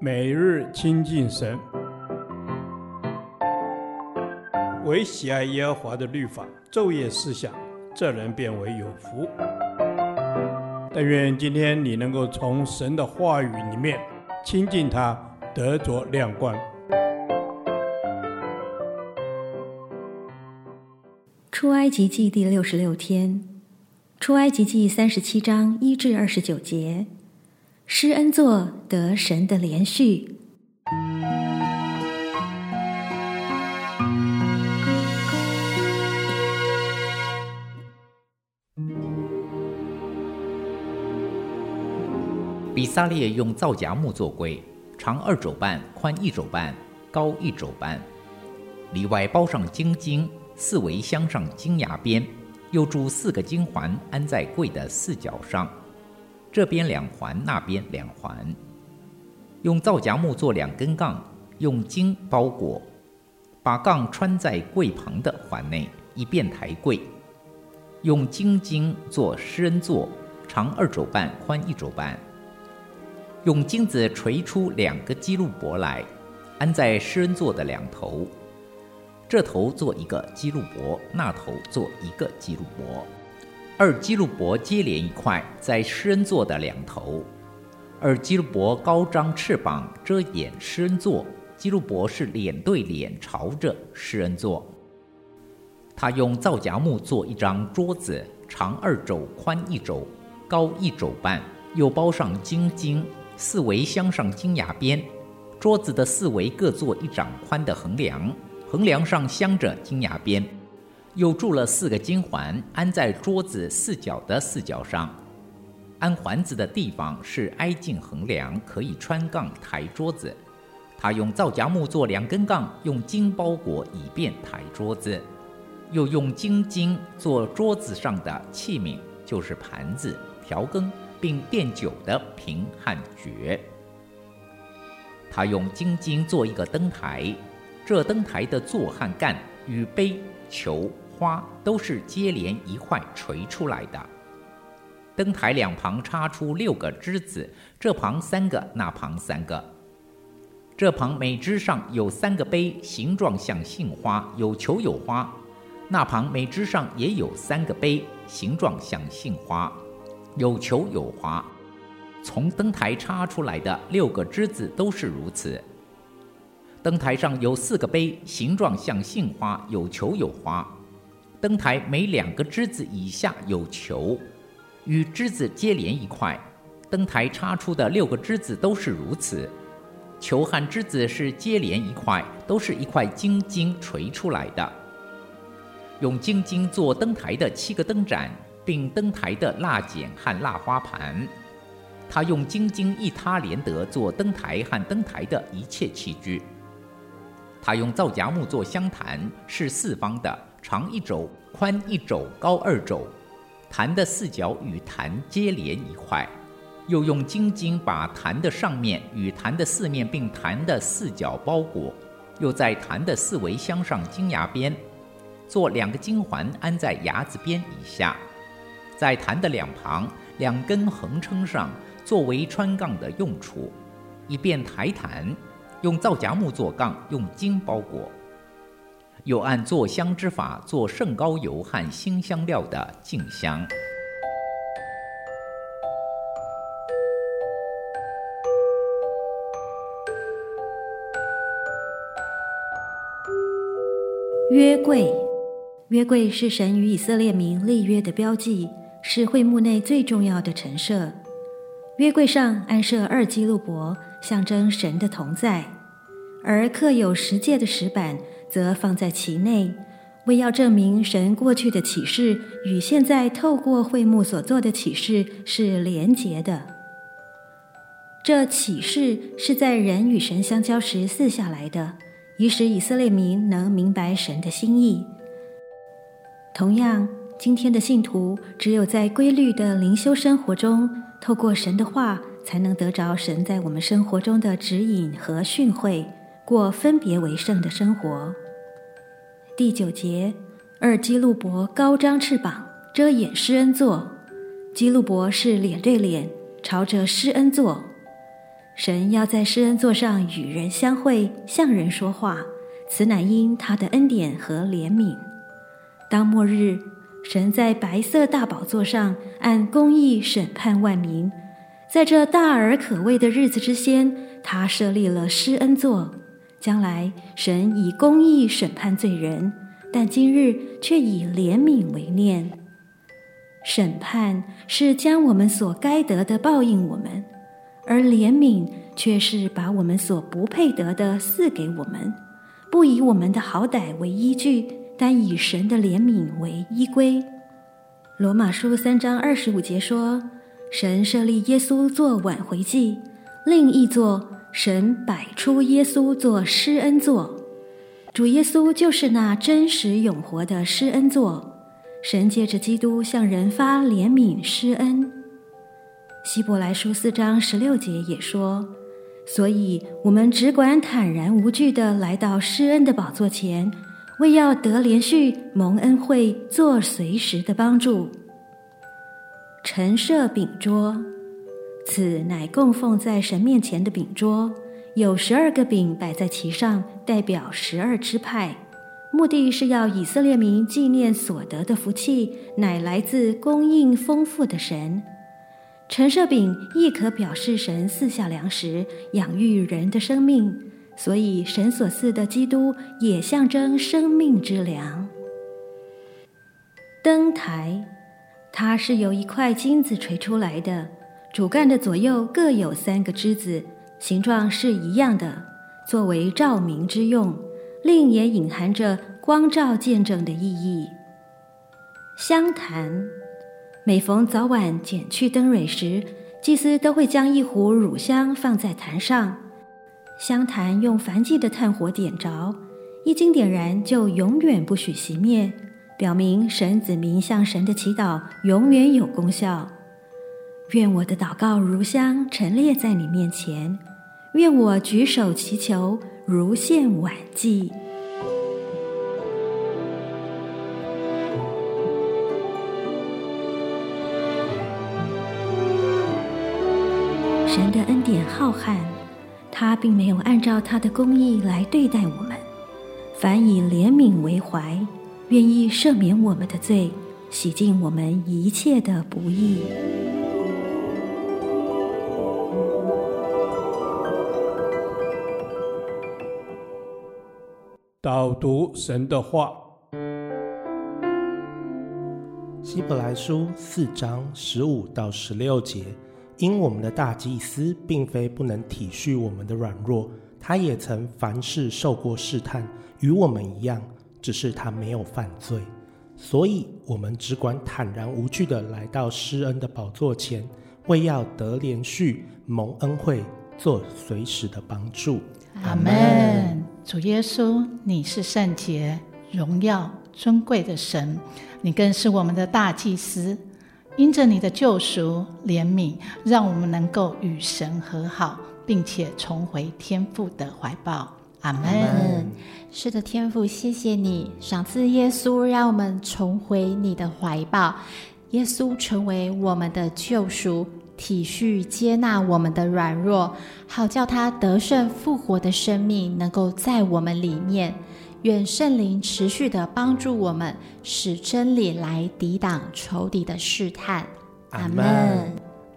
每日亲近神，唯喜爱耶和华的律法，昼夜思想，这人便为有福。但愿今天你能够从神的话语里面亲近他，得着亮光。出埃及记第六十六天，出埃及记三十七章一至二十九节。施恩座得神的连续。比萨列用皂荚木做柜，长二肘半，宽一肘半，高一肘半。里外包上金经，四围镶上金牙边，又铸四个金环，安在柜的四角上。这边两环，那边两环，用皂荚木做两根杠，用金包裹，把杠穿在柜旁的环内，以便抬柜。用金经做施恩座，长二肘半，宽一肘半。用金子锤出两个基路伯来，安在施恩座的两头，这头做一个基路伯，那头做一个基路伯。二基路伯接连一块，在诗恩座的两头。二基路伯高张翅膀，遮掩诗恩座。基路伯是脸对脸朝着诗恩座。他用皂荚木做一张桌子，长二肘，宽一肘，高一肘半，又包上金经，四围镶上金牙边。桌子的四围各做一掌宽的横梁，横梁上镶着金牙边。又铸了四个金环，安在桌子四角的四角上。安环子的地方是挨近横梁，可以穿杠抬桌子。他用皂荚木做两根杠，用金包裹，以便抬桌子。又用金经做桌子上的器皿，就是盘子、调羹，并奠酒的瓶和爵。他用金经做一个灯台，这灯台的座和干与杯、球。花都是接连一块锤出来的。灯台两旁插出六个枝子，这旁三个，那旁三个。这旁每枝上有三个杯，形状像杏花，有球有花。那旁每枝上也有三个杯，形状像杏花，有球有花。从灯台插出来的六个枝子都是如此。灯台上有四个杯，形状像杏花，有球有花。灯台每两个枝子以下有球，与枝子接连一块。灯台插出的六个枝子都是如此，球和枝子是接连一块，都是一块晶晶锤出来的。用晶晶做灯台的七个灯盏，并灯台的蜡剪和蜡花盘。他用晶晶一他连得做灯台和灯台的一切器具。他用皂荚木做香坛，是四方的。长一肘，宽一肘，高二肘，坛的四角与坛接连一块，又用金经把坛的上面与坛的四面并坛的四角包裹，又在坛的四围镶上金牙边，做两个金环安在牙子边以下，在坛的两旁两根横撑上作为穿杠的用处，以便抬坛，用皂荚木做杠，用金包裹。又按做香之法做圣膏油和新香料的净香。约柜，约柜是神与以色列民立约的标记，是会幕内最重要的陈设。约柜上安设二基路伯，象征神的同在，而刻有十诫的石板。则放在其内，为要证明神过去的启示与现在透过会幕所做的启示是连结的。这启示是在人与神相交时赐下来的，以使以色列民能明白神的心意。同样，今天的信徒只有在规律的灵修生活中，透过神的话，才能得着神在我们生活中的指引和训诲，过分别为圣的生活。第九节，二基路伯高张翅膀，遮掩施恩座。基路伯是脸对脸朝着施恩座。神要在施恩座上与人相会，向人说话，此乃因他的恩典和怜悯。当末日，神在白色大宝座上按公义审判万民。在这大而可畏的日子之先，他设立了施恩座。将来，神以公义审判罪人，但今日却以怜悯为念。审判是将我们所该得的报应我们，而怜悯却是把我们所不配得的赐给我们，不以我们的好歹为依据，但以神的怜悯为依归。罗马书三章二十五节说。神设立耶稣做挽回祭，另一座神摆出耶稣做施恩座。主耶稣就是那真实永活的施恩座。神借着基督向人发怜悯施恩。希伯来书四章十六节也说：“所以我们只管坦然无惧地来到施恩的宝座前，为要得怜恤蒙恩惠，做随时的帮助。”陈设饼桌，此乃供奉在神面前的饼桌，有十二个饼摆在其上，代表十二支派，目的是要以色列民纪念所得的福气，乃来自供应丰富的神。陈设饼亦可表示神赐下粮食，养育人的生命，所以神所赐的基督也象征生命之粮。灯台。它是由一块金子锤出来的，主干的左右各有三个枝子，形状是一样的，作为照明之用，另也隐含着光照见证的意义。香坛，每逢早晚剪去灯蕊时，祭司都会将一壶乳香放在坛上，香坛用燔祭的炭火点着，一经点燃就永远不许熄灭。表明神子民向神的祈祷永远有功效。愿我的祷告如香陈列在你面前，愿我举手祈求如献晚祭。神的恩典浩瀚，他并没有按照他的公义来对待我们，反以怜悯为怀。愿意赦免我们的罪，洗净我们一切的不义。导读神的话，希伯来书四章十五到十六节，因我们的大祭司并非不能体恤我们的软弱，他也曾凡事受过试探，与我们一样。只是他没有犯罪，所以我们只管坦然无惧地来到施恩的宝座前，为要得怜恤、蒙恩惠，做随时的帮助。阿门。主耶稣，你是圣洁、荣耀、尊贵的神，你更是我们的大祭司。因着你的救赎、怜悯，让我们能够与神和好，并且重回天父的怀抱。阿门。是的，天父，谢谢你赏赐耶稣，让我们重回你的怀抱。耶稣成为我们的救赎，体恤接纳我们的软弱，好叫他得胜复活的生命能够在我们里面。愿圣灵持续的帮助我们，使真理来抵挡仇敌的试探。阿门。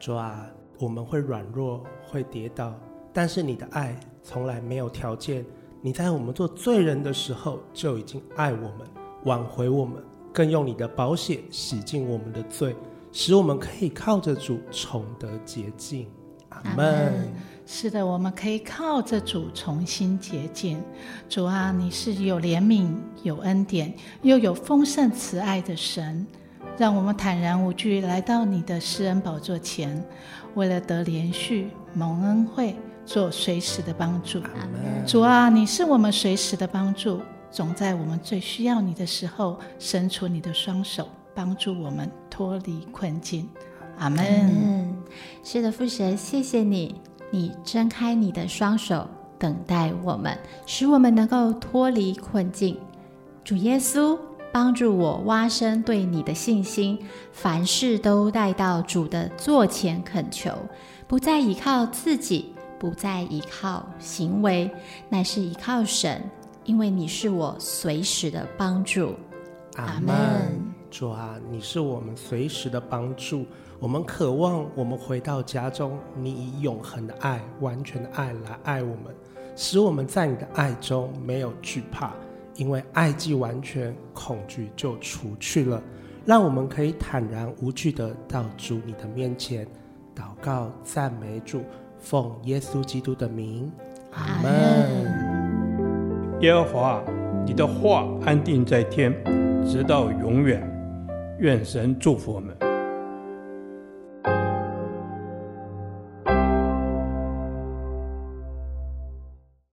主啊，我们会软弱，会跌倒，但是你的爱。从来没有条件，你在我们做罪人的时候就已经爱我们，挽回我们，更用你的宝血洗净我们的罪，使我们可以靠着主重得洁净。阿门。是的，我们可以靠着主重新洁净。主啊，你是有怜悯、有恩典，又有丰盛慈爱的神，让我们坦然无惧来到你的施恩宝座前，为了得连续、蒙恩惠。做随时的帮助，主啊，你是我们随时的帮助，总在我们最需要你的时候，伸出你的双手，帮助我们脱离困境。阿门。是的，父神，谢谢你，你睁开你的双手，等待我们，使我们能够脱离困境。主耶稣，帮助我挖深对你的信心，凡事都带到主的座前恳求，不再依靠自己。不再依靠行为，乃是依靠神，因为你是我随时的帮助。阿门。主啊，你是我们随时的帮助。我们渴望我们回到家中，你以永恒的爱、完全的爱来爱我们，使我们在你的爱中没有惧怕，因为爱既完全，恐惧就除去了。让我们可以坦然无惧的到主你的面前祷告、赞美主，奉耶稣基督的名，阿门。耶和华，你的话安定在天，直到永远。愿神祝福我们。